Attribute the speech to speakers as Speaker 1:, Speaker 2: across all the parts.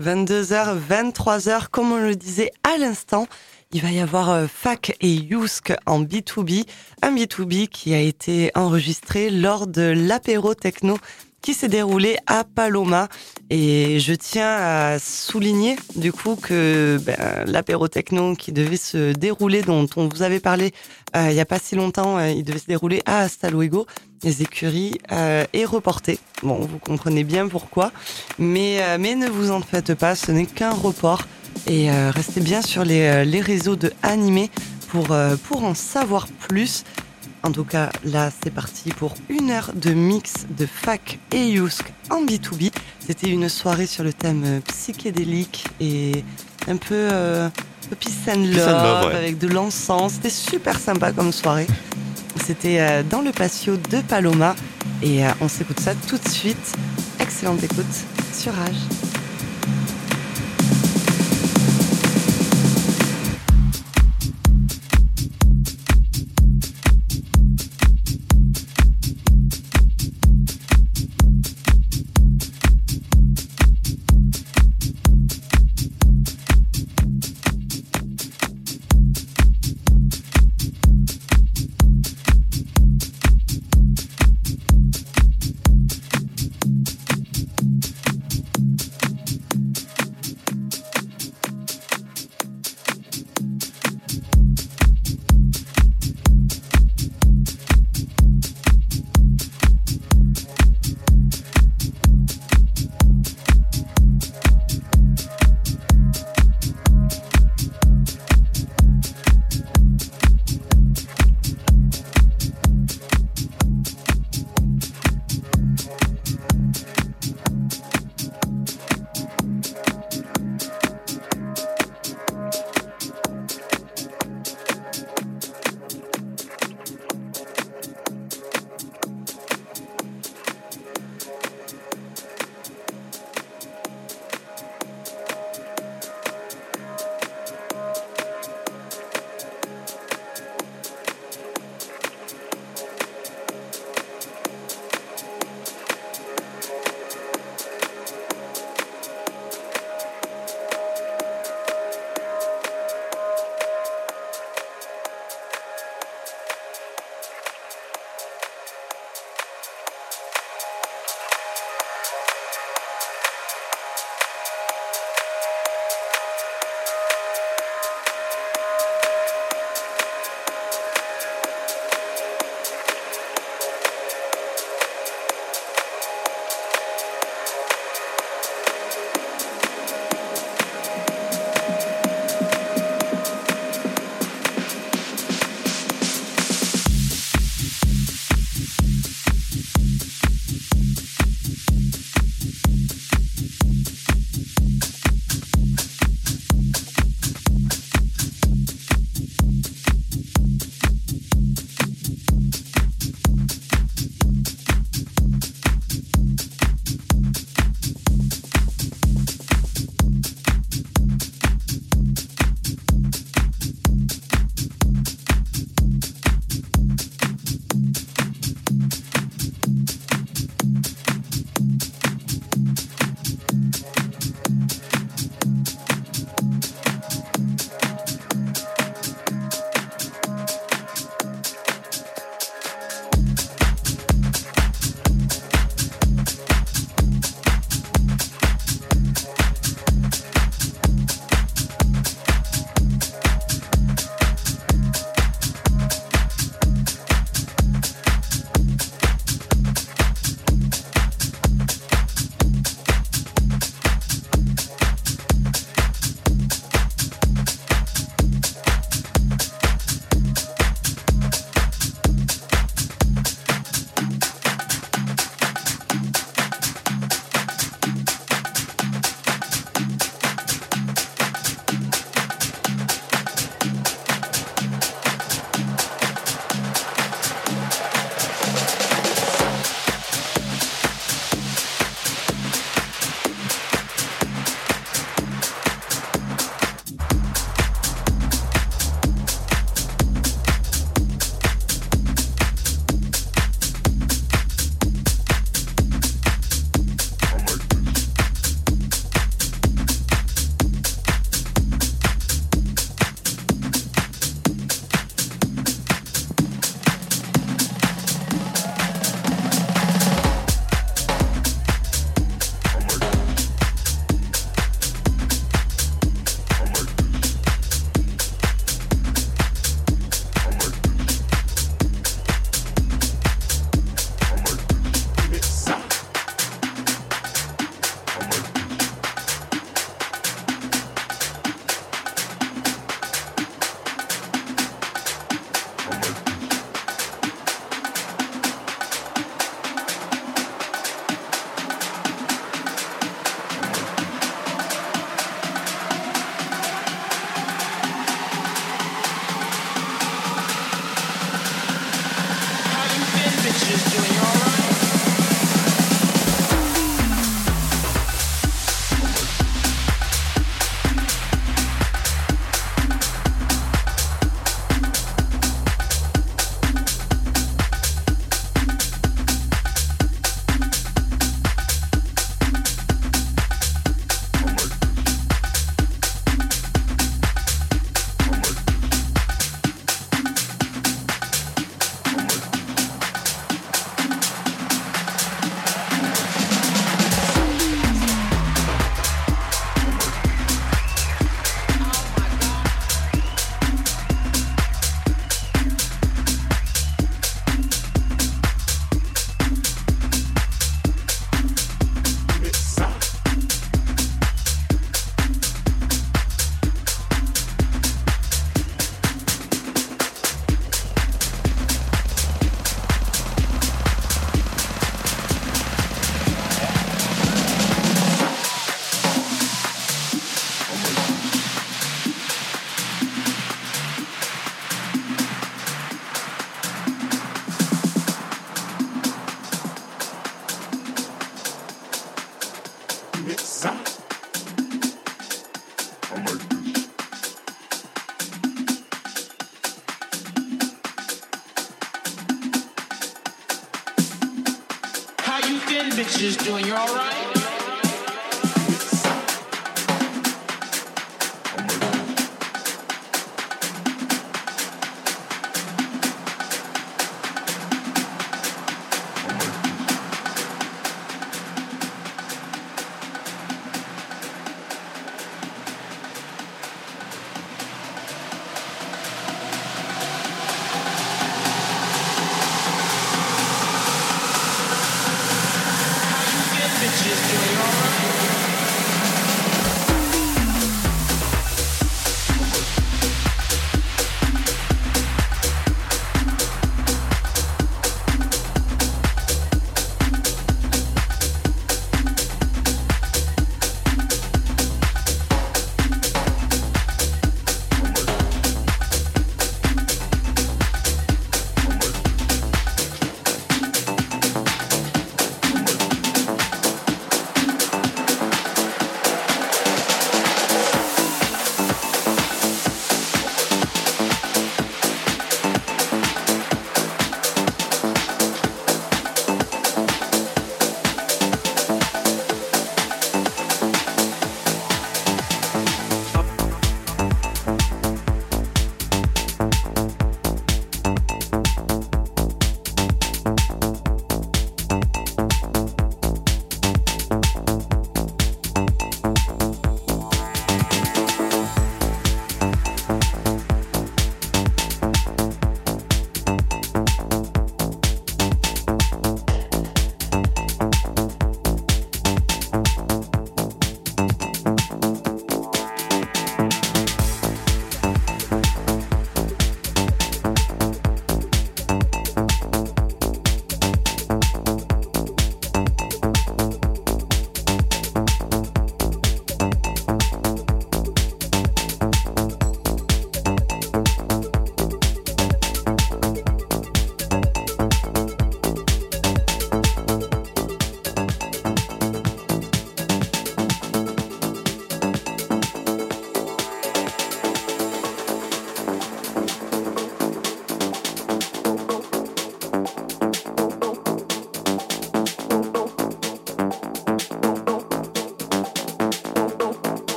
Speaker 1: 22h, 23h, comme on le disait à l'instant, il va y avoir euh, FAC et Yousk en B2B, un B2B qui a été enregistré lors de l'apéro techno qui s'est déroulé à Paloma. Et je tiens à souligner du coup que ben, l'apéro techno qui devait se dérouler, dont on vous avait parlé euh, il n'y a pas si longtemps, euh, il devait se dérouler à Astaluego, les écuries, euh, est reporté. Bon, vous comprenez bien pourquoi. Mais, mais ne vous en faites pas, ce n'est qu'un report. Et restez bien sur les, réseaux de Animé pour en savoir plus. En tout cas, là, c'est parti pour une heure de mix de fac et Yousk en B2B. C'était une soirée sur le thème euh, psychédélique et un peu, euh, peace and love,
Speaker 2: Peace and love, ouais.
Speaker 1: avec de l'encens. C'était super sympa comme soirée. C'était euh, dans le patio de Paloma et euh, on s'écoute ça tout de suite. Excellente écoute sur Rage.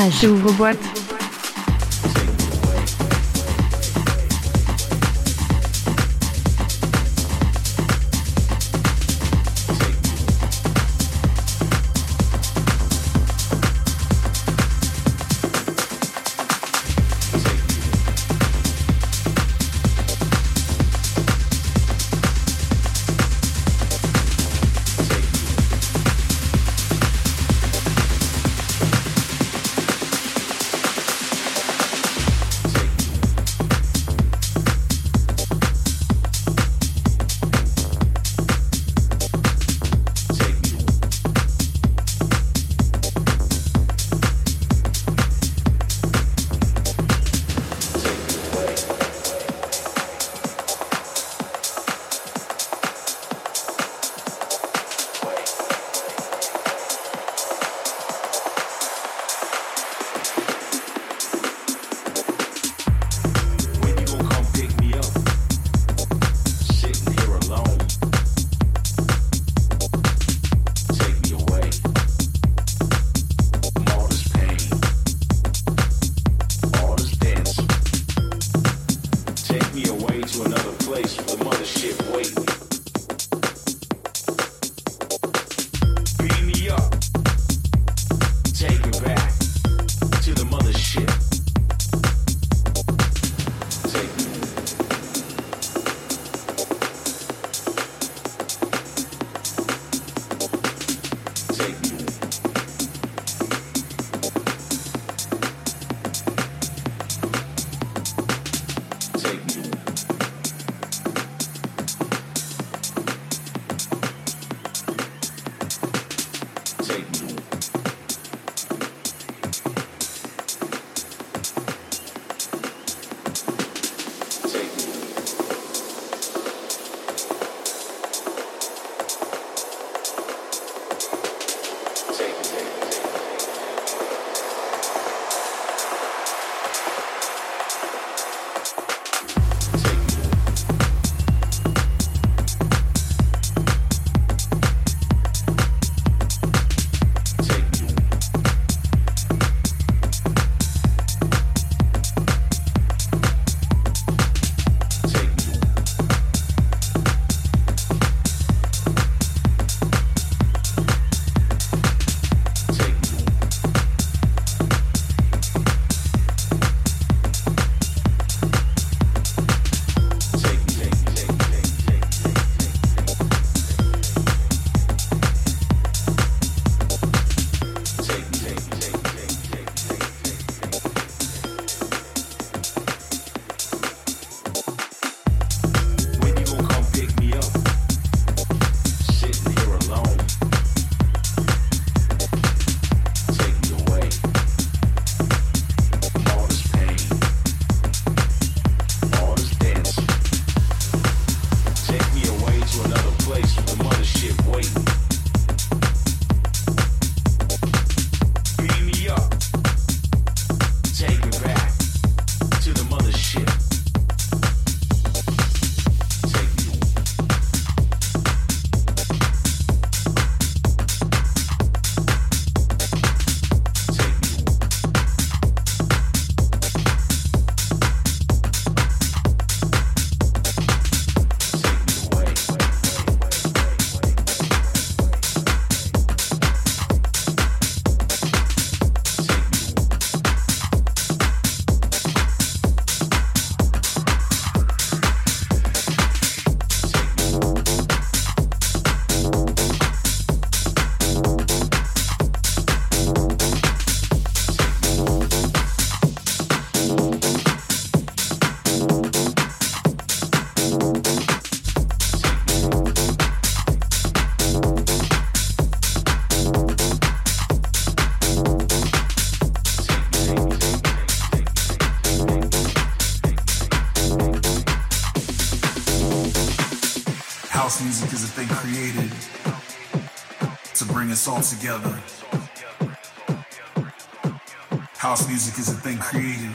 Speaker 2: Rage. Ouvre-boîte.
Speaker 3: House together. House music is a thing created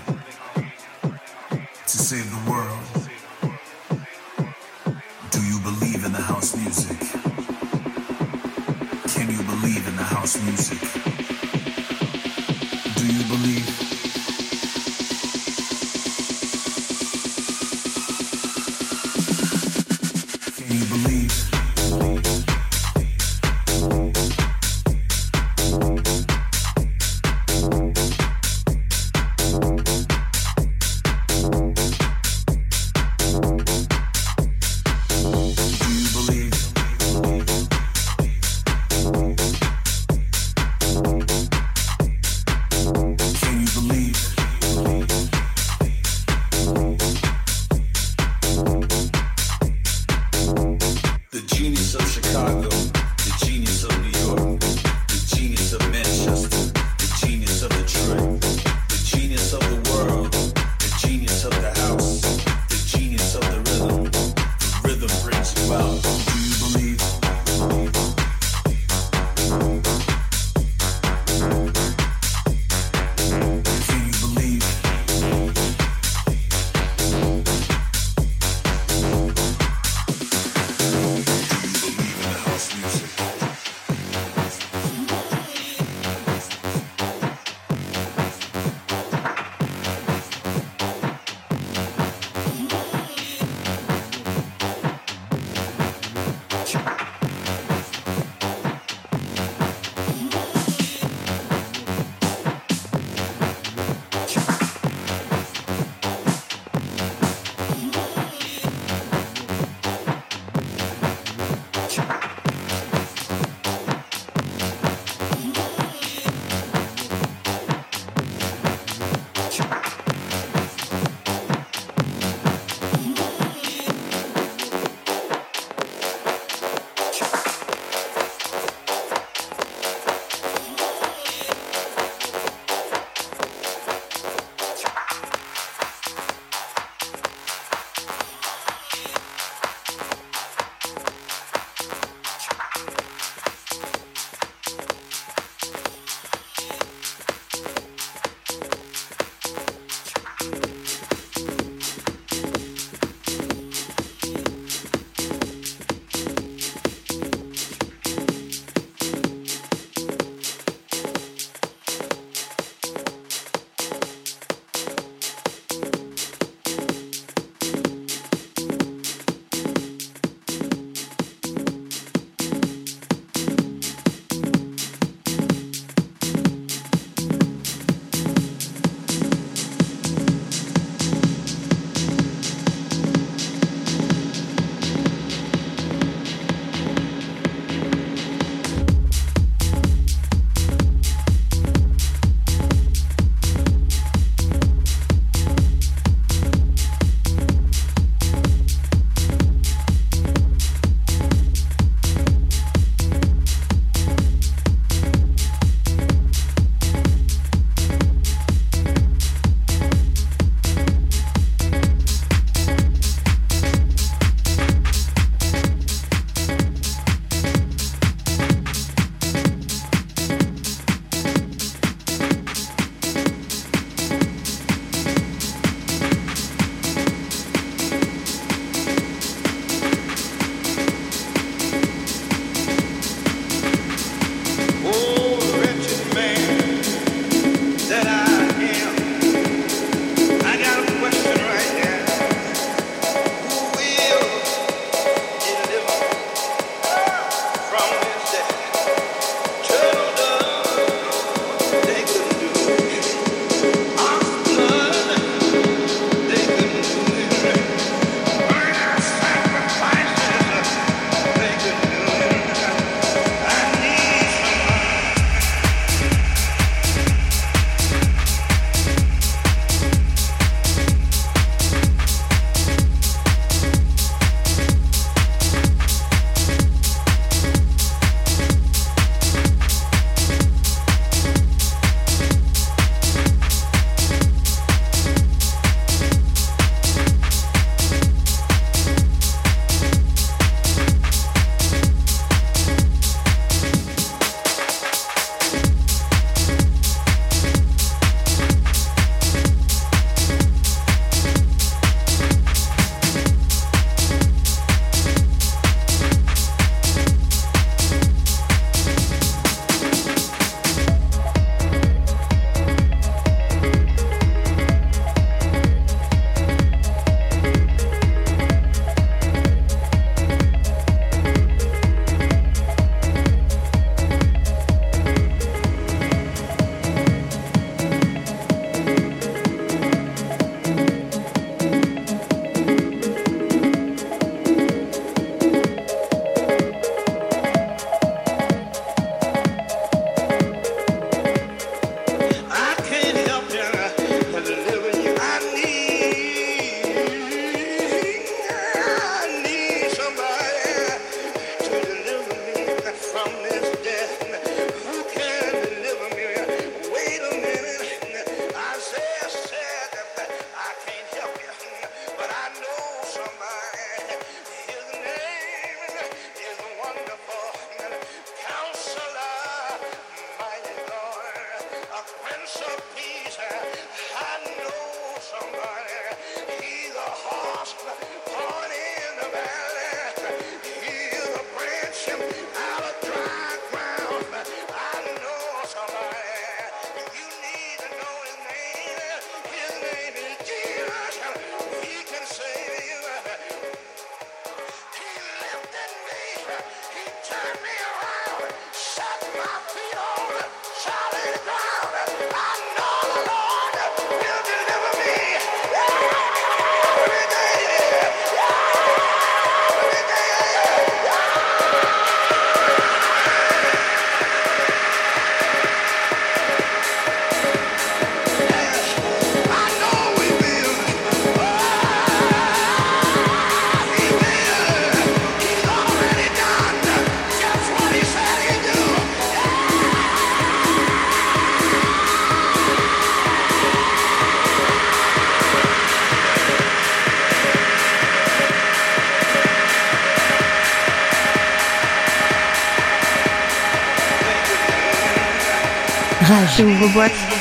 Speaker 4: Rage. Ouvre boîte.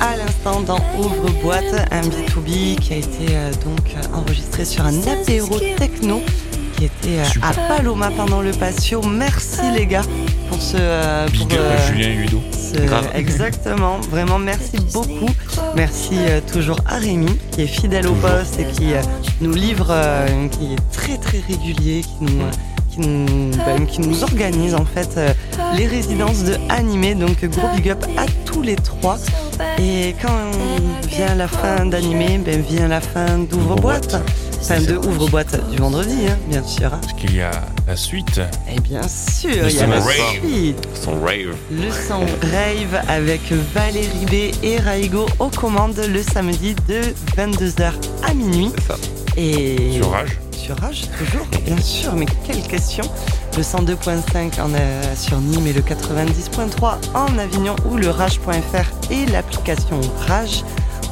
Speaker 1: Ouvre Boîte, un B2B qui a été euh, donc enregistré sur un apéro techno qui était euh, à Paloma pendant le patio. Merci les gars pour ce. euh, pour, euh,
Speaker 5: à Julien
Speaker 1: ce-
Speaker 6: Grave.
Speaker 1: exactement, vraiment merci beaucoup. Merci euh, toujours à Rémi qui est fidèle au poste et qui euh, nous livre, euh, qui est très très régulier, qui nous, euh, ben, qui nous organise en fait euh, les résidences de animé. Donc gros big up à tous les trois. Et quand vient la fin d'animé, ben vient la fin d'ouvre-boîte. Fin de ouvre-boîte du vendredi, hein, bien sûr. hein.
Speaker 5: Parce qu'il y a la suite.
Speaker 1: Et bien sûr, il y a la
Speaker 5: rave.
Speaker 1: suite.
Speaker 6: Son rave.
Speaker 1: Le son rave avec Valérie B et Raigo aux commandes le samedi de 22h à minuit.
Speaker 6: C'est ça.
Speaker 1: Et
Speaker 5: Sur Rage.
Speaker 1: sur Rage, toujours, bien sûr, mais quelle question Le 102.5 en, euh, sur Nîmes et le 90.3 en Avignon ou le rage.fr et l'application Rage.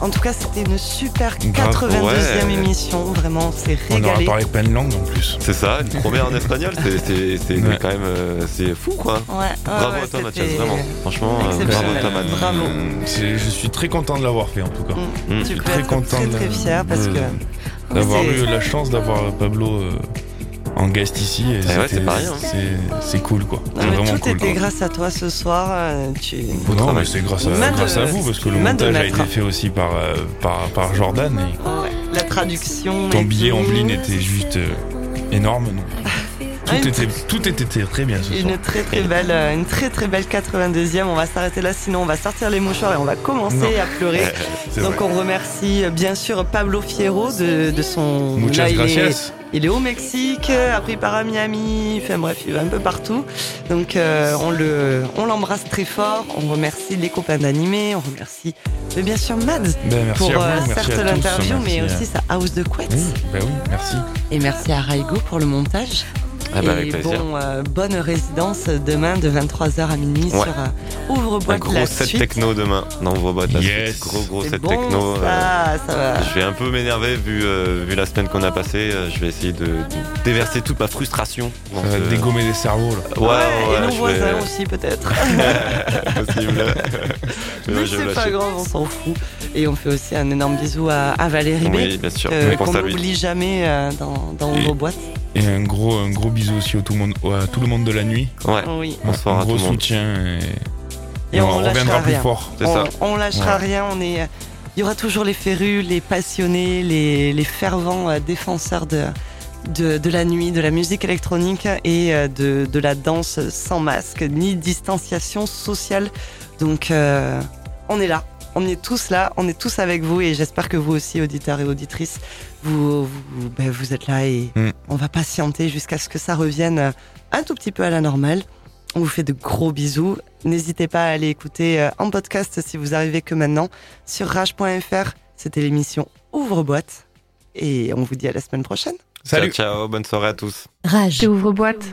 Speaker 1: En tout cas, c'était une super
Speaker 5: Grave,
Speaker 1: 82e
Speaker 6: ouais.
Speaker 1: émission. Vraiment, c'est
Speaker 5: On aura
Speaker 1: régalé.
Speaker 5: parlé plein de langues en plus.
Speaker 6: C'est ça, une première en espagnol, c'est-
Speaker 5: Ouais.
Speaker 6: quand même euh, c'est fou quoi.
Speaker 1: Ouais, ouais,
Speaker 6: Bravo
Speaker 1: ouais,
Speaker 6: à toi Mathias, vraiment. Franchement, euh, bravo à toi Matt.
Speaker 1: Bravo.
Speaker 5: Je suis très content de l'avoir fait en tout cas.
Speaker 1: Mm.
Speaker 6: Mm.
Speaker 1: Tu
Speaker 5: suis
Speaker 1: peux
Speaker 5: très
Speaker 1: être
Speaker 5: content
Speaker 1: très très fier parce
Speaker 5: de-
Speaker 1: que
Speaker 5: D'avoir eu la chance d'avoir Pablo euh, en guest ici. Et
Speaker 6: ouais,
Speaker 5: c'était-
Speaker 6: c'est pas rien, hein.
Speaker 5: c'est- cool quoi.
Speaker 1: Non,
Speaker 5: C'est
Speaker 1: mais
Speaker 5: vraiment
Speaker 1: tout
Speaker 5: cool.
Speaker 1: était
Speaker 5: quoi.
Speaker 1: grâce à toi ce soir. euh, Tu...
Speaker 5: Non, mais c'est grâce à,
Speaker 1: de-
Speaker 5: vous parce que le montage a été fait aussi par, euh, par, par Jordan. Et
Speaker 1: Ouais, La traduction.
Speaker 5: ton
Speaker 1: et
Speaker 5: billet en bline était juste euh, énorme. donc Tout était, tout était très bien ce soir.
Speaker 1: Une très très belle, une très très belle 82e. On va s'arrêter là, sinon on va sortir les mouchoirs et on va commencer
Speaker 5: Non.
Speaker 1: à pleurer. Donc
Speaker 5: vrai.
Speaker 1: on remercie bien sûr Pablo Fierro de, de son.
Speaker 5: Muchas
Speaker 1: là, il, est,
Speaker 5: gracias.
Speaker 1: Il est au Mexique, après il part à Miami, enfin bref, il va un peu partout. Donc euh, on le, on l'embrasse très fort. On remercie les copains d'animé, on remercie mais bien sûr Mads
Speaker 5: Ben,
Speaker 1: pour
Speaker 5: vous,
Speaker 1: euh, certes l'interview, mais
Speaker 5: à-
Speaker 1: aussi sa house de couette.
Speaker 5: Oui, ben oui, merci.
Speaker 1: Et merci à Raigo pour le montage.
Speaker 6: Ah bah,
Speaker 1: et
Speaker 6: avec plaisir.
Speaker 1: bon, euh, bonne résidence demain de 23h à minuit
Speaker 6: Ouais.
Speaker 1: sur euh,
Speaker 6: Un
Speaker 1: Ouvre-boîte
Speaker 6: gros
Speaker 1: la
Speaker 6: set
Speaker 1: suite.
Speaker 6: techno demain. De la
Speaker 5: Yes.
Speaker 6: suite. Gros gros set
Speaker 1: bon,
Speaker 6: techno. euh,
Speaker 1: ça, ça va.
Speaker 6: Je vais un peu m'énerver vu, euh, vu la semaine qu'on a passée. Je vais essayer de, de déverser toute ma frustration. dans
Speaker 5: Ça va
Speaker 6: ce-
Speaker 5: dégommer des cerveaux là.
Speaker 6: Ouais, ouais,
Speaker 1: et nos voisins
Speaker 6: vais-
Speaker 1: aussi peut-être.
Speaker 6: possible. Mais
Speaker 1: c'est pas grave, on s'en fout. Et on fait aussi un énorme bisou à, à Valérie B,
Speaker 6: Oui, bien sûr.
Speaker 1: euh, qu'on n'oublie jamais euh, dans, dans boîtes.
Speaker 5: Et un gros, un gros bisou aussi au tout le monde, à tout le monde de la nuit.
Speaker 6: Ouais.
Speaker 1: Oui.
Speaker 6: Bonsoir
Speaker 5: un
Speaker 6: à
Speaker 5: gros
Speaker 6: tout le monde.
Speaker 5: soutien. Et,
Speaker 1: Et
Speaker 5: on,
Speaker 1: on
Speaker 5: reviendra
Speaker 1: lâchera
Speaker 5: plus
Speaker 1: rien.
Speaker 5: fort.
Speaker 6: C'est
Speaker 1: on,
Speaker 6: ça.
Speaker 1: on lâchera
Speaker 5: Ouais.
Speaker 1: rien. On est, il y aura toujours les férus, les passionnés, les, les fervents euh, défenseurs de, de, de la nuit, de la musique électronique et euh, de, de la danse sans masque ni distanciation sociale. Donc, euh, on est là. On est tous là, on est tous avec vous et j'espère que vous aussi, auditeurs et auditrices, vous, vous, ben, vous êtes là et
Speaker 5: Mm.
Speaker 1: on va patienter jusqu'à ce que ça revienne un tout petit peu à la normale. On vous fait de gros bisous. N'hésitez pas à aller écouter euh, en podcast si vous arrivez que maintenant sur rage.fr. C'était l'émission Ouvre-boîte. Et on vous dit à la semaine prochaine.
Speaker 5: Salut.
Speaker 6: Ciao, ciao, bonne soirée à tous.
Speaker 2: Rage.
Speaker 4: Ouvre-boîte.